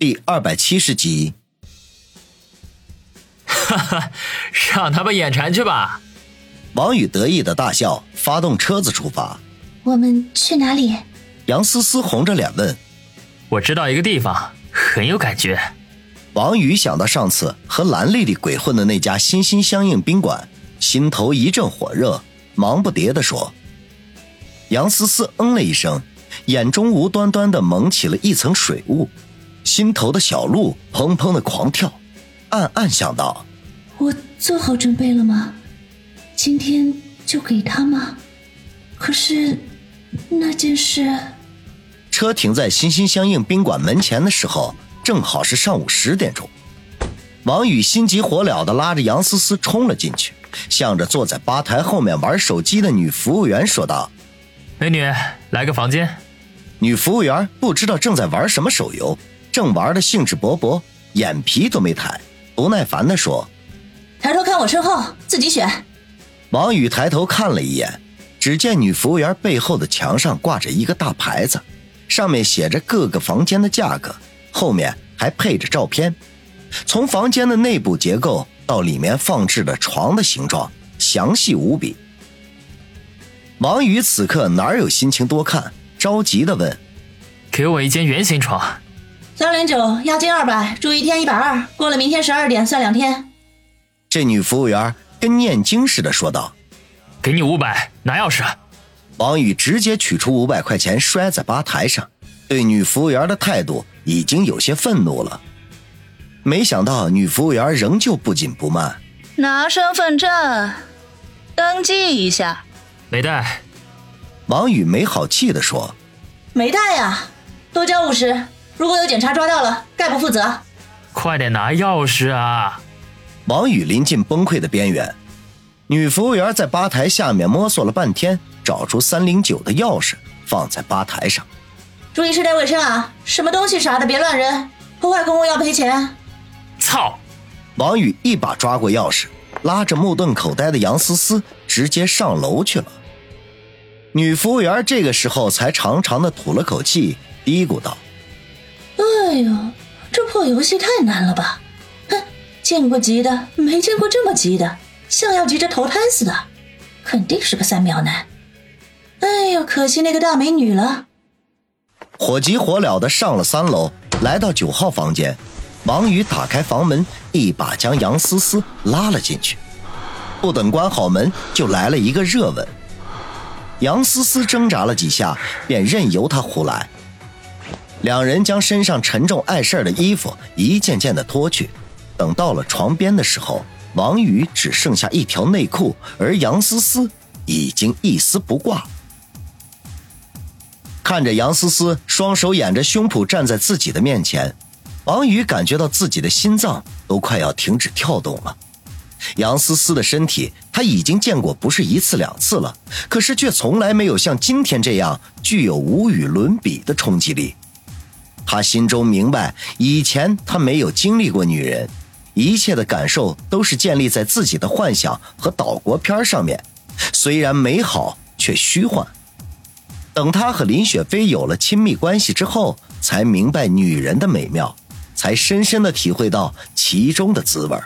第二百七十集，哈哈，让他们眼馋去吧！王宇得意的大笑，发动车子出发。我们去哪里？杨思思红着脸问。我知道一个地方，很有感觉。王宇想到上次和蓝丽丽鬼混的那家心心相印宾馆，心头一阵火热，忙不迭的说。杨思思嗯了一声，眼中无端端的蒙起了一层水雾。心头的小鹿砰砰的狂跳，暗暗想到：我做好准备了吗？今天就给他吗？可是那件事……车停在心心相印宾馆门前的时候，正好是上午十点钟。王宇心急火燎的拉着杨思思冲了进去，向着坐在吧台后面玩手机的女服务员说道：“美女，来个房间。”女服务员不知道正在玩什么手游。正玩的兴致勃勃，眼皮都没抬，不耐烦地说：“抬头看我身后，自己选。”王宇抬头看了一眼，只见女服务员背后的墙上挂着一个大牌子，上面写着各个房间的价格，后面还配着照片。从房间的内部结构到里面放置的床的形状，详细无比。王宇此刻哪有心情多看，着急的问：“给我一间圆形床。”三零九，押金二百，住一天一百二，过了明天十二点算两天。这女服务员跟念经似的说道：“给你五百，拿钥匙。”王宇直接取出五百块钱摔在吧台上，对女服务员的态度已经有些愤怒了。没想到女服务员仍旧不紧不慢：“拿身份证，登记一下。”没带。王宇没好气的说：“没带呀，多交五十。”如果有警察抓到了，概不负责。快点拿钥匙啊！王宇临近崩溃的边缘。女服务员在吧台下面摸索了半天，找出三零九的钥匙，放在吧台上。注意室内卫生啊！什么东西啥的别乱扔，破坏公物要赔钱。操！王宇一把抓过钥匙，拉着目瞪口呆的杨思思直接上楼去了。女服务员这个时候才长长的吐了口气，嘀咕道。哎呦，这破游戏太难了吧！哼，见过急的，没见过这么急的，像要急着投胎似的，肯定是个三秒男。哎呦，可惜那个大美女了。火急火燎的上了三楼，来到九号房间，王宇打开房门，一把将杨思思拉了进去。不等关好门，就来了一个热吻。杨思思挣扎了几下，便任由他胡来。两人将身上沉重碍事儿的衣服一件件的脱去，等到了床边的时候，王宇只剩下一条内裤，而杨思思已经一丝不挂。看着杨思思双手掩着胸脯站在自己的面前，王宇感觉到自己的心脏都快要停止跳动了。杨思思的身体他已经见过不是一次两次了，可是却从来没有像今天这样具有无与伦比的冲击力。他心中明白，以前他没有经历过女人，一切的感受都是建立在自己的幻想和岛国片上面，虽然美好却虚幻。等他和林雪飞有了亲密关系之后，才明白女人的美妙，才深深的体会到其中的滋味。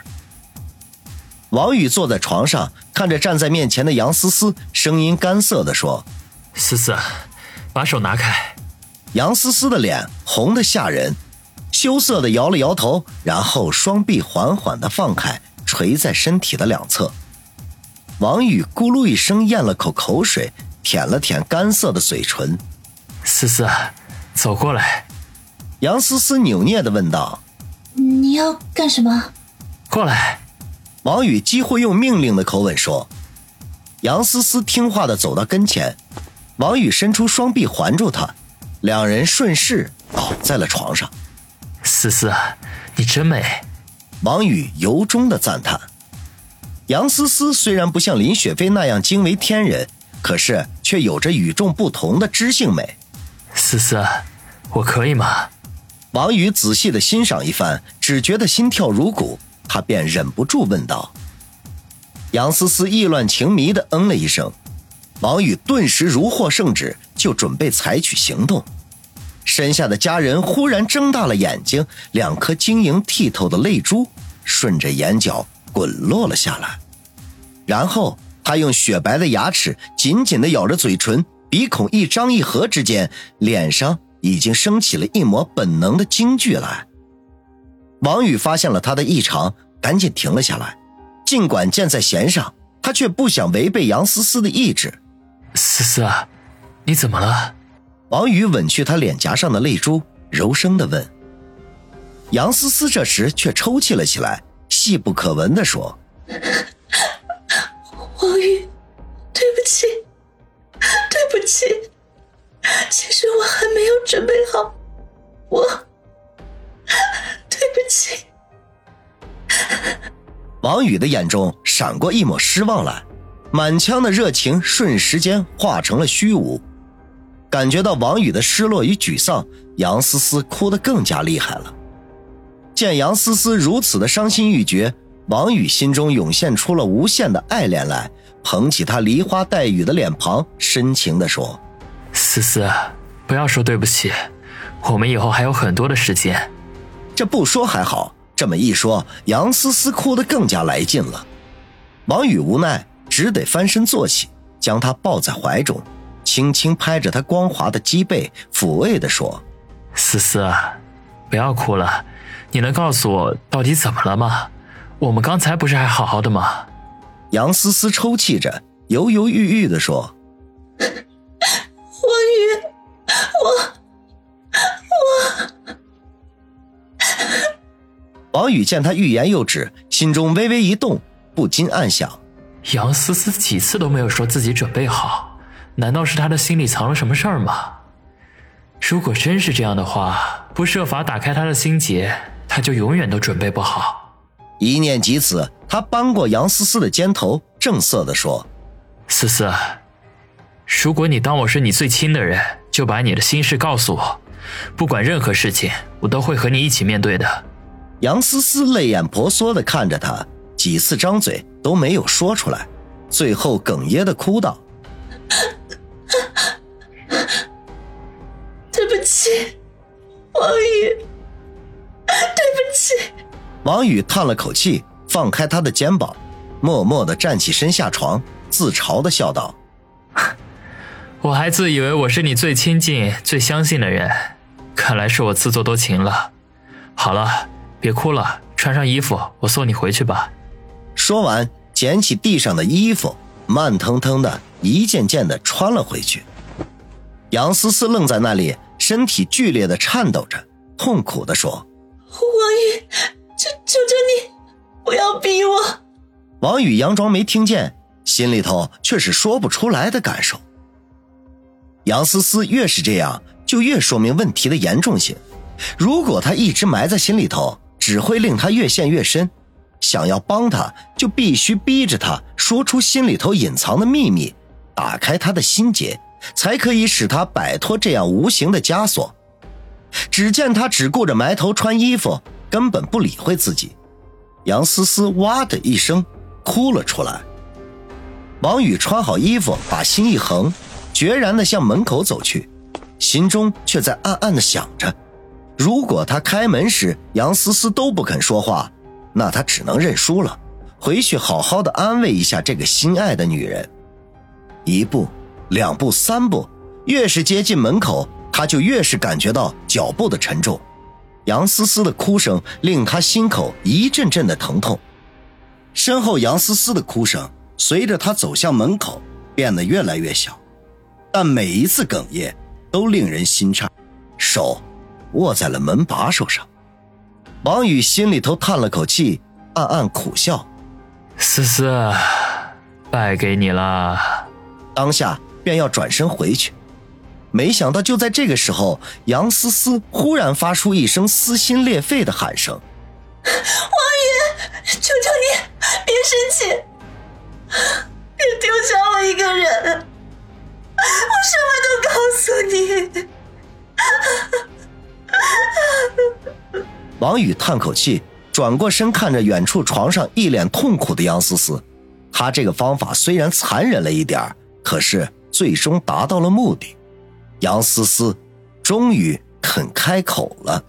王宇坐在床上，看着站在面前的杨思思，声音干涩的说：“思思，把手拿开。”杨思思的脸红得吓人，羞涩的摇了摇头，然后双臂缓缓的放开，垂在身体的两侧。王宇咕噜一声咽了口口水，舔了舔干涩的嘴唇。思思，走过来。杨思思扭捏的问道：“你要干什么？”过来。王宇几乎用命令的口吻说。杨思思听话的走到跟前，王宇伸出双臂环住她。两人顺势倒在了床上。思思，你真美。王宇由衷的赞叹。杨思思虽然不像林雪飞那样惊为天人，可是却有着与众不同的知性美。思思，我可以吗？王宇仔细的欣赏一番，只觉得心跳如鼓，他便忍不住问道。杨思思意乱情迷的嗯了一声。王宇顿时如获圣旨，就准备采取行动。身下的家人忽然睁大了眼睛，两颗晶莹剔透的泪珠顺着眼角滚落了下来。然后他用雪白的牙齿紧紧地咬着嘴唇，鼻孔一张一合之间，脸上已经升起了一抹本能的惊惧来。王宇发现了他的异常，赶紧停了下来。尽管箭在弦上，他却不想违背杨思思的意志。思思，你怎么了？王宇吻去他脸颊上的泪珠，柔声的问。杨思思这时却抽泣了起来，细不可闻的说：“ 王宇，对不起，对不起，其实我还没有准备好，我对不起。”王宇的眼中闪过一抹失望来，满腔的热情瞬时间化成了虚无。感觉到王宇的失落与沮丧，杨思思哭得更加厉害了。见杨思思如此的伤心欲绝，王宇心中涌现出了无限的爱恋来，捧起她梨花带雨的脸庞，深情地说：“思思，不要说对不起，我们以后还有很多的时间。”这不说还好，这么一说，杨思思哭得更加来劲了。王宇无奈，只得翻身坐起，将她抱在怀中。轻轻拍着他光滑的脊背，抚慰地说：“思思，不要哭了，你能告诉我到底怎么了吗？我们刚才不是还好好的吗？”杨思思抽泣着，犹犹豫豫地说：“王宇，我，我。”王宇见他欲言又止，心中微微一动，不禁暗想：杨思思几次都没有说自己准备好。难道是他的心里藏了什么事儿吗？如果真是这样的话，不设法打开他的心结，他就永远都准备不好。一念及此，他扳过杨思思的肩头，正色地说：“思思，如果你当我是你最亲的人，就把你的心事告诉我，不管任何事情，我都会和你一起面对的。”杨思思泪眼婆娑地看着他，几次张嘴都没有说出来，最后哽咽地哭道。起，王宇，对不起。王宇叹了口气，放开他的肩膀，默默的站起身下床，自嘲的笑道：“我还自以为我是你最亲近、最相信的人，看来是我自作多情了。好了，别哭了，穿上衣服，我送你回去吧。”说完，捡起地上的衣服。慢腾腾的一件件的穿了回去，杨思思愣在那里，身体剧烈的颤抖着，痛苦的说：“王宇，求求求你，不要逼我。”王宇佯装没听见，心里头却是说不出来的感受。杨思思越是这样，就越说明问题的严重性。如果他一直埋在心里头，只会令他越陷越深。想要帮他，就必须逼着他说出心里头隐藏的秘密，打开他的心结，才可以使他摆脱这样无形的枷锁。只见他只顾着埋头穿衣服，根本不理会自己。杨思思哇的一声哭了出来。王宇穿好衣服，把心一横，决然的向门口走去，心中却在暗暗的想着：如果他开门时杨思思都不肯说话。那他只能认输了，回去好好的安慰一下这个心爱的女人。一步，两步，三步，越是接近门口，他就越是感觉到脚步的沉重。杨思思的哭声令他心口一阵阵的疼痛，身后杨思思的哭声随着他走向门口变得越来越小，但每一次哽咽都令人心颤，手握在了门把手上。王宇心里头叹了口气，暗暗苦笑：“思思，败给你了。”当下便要转身回去，没想到就在这个时候，杨思思忽然发出一声撕心裂肺的喊声：“王宇，求求你别生气，别丢下我一个人，我什么都告诉你。”王宇叹口气，转过身看着远处床上一脸痛苦的杨思思。他这个方法虽然残忍了一点可是最终达到了目的。杨思思终于肯开口了。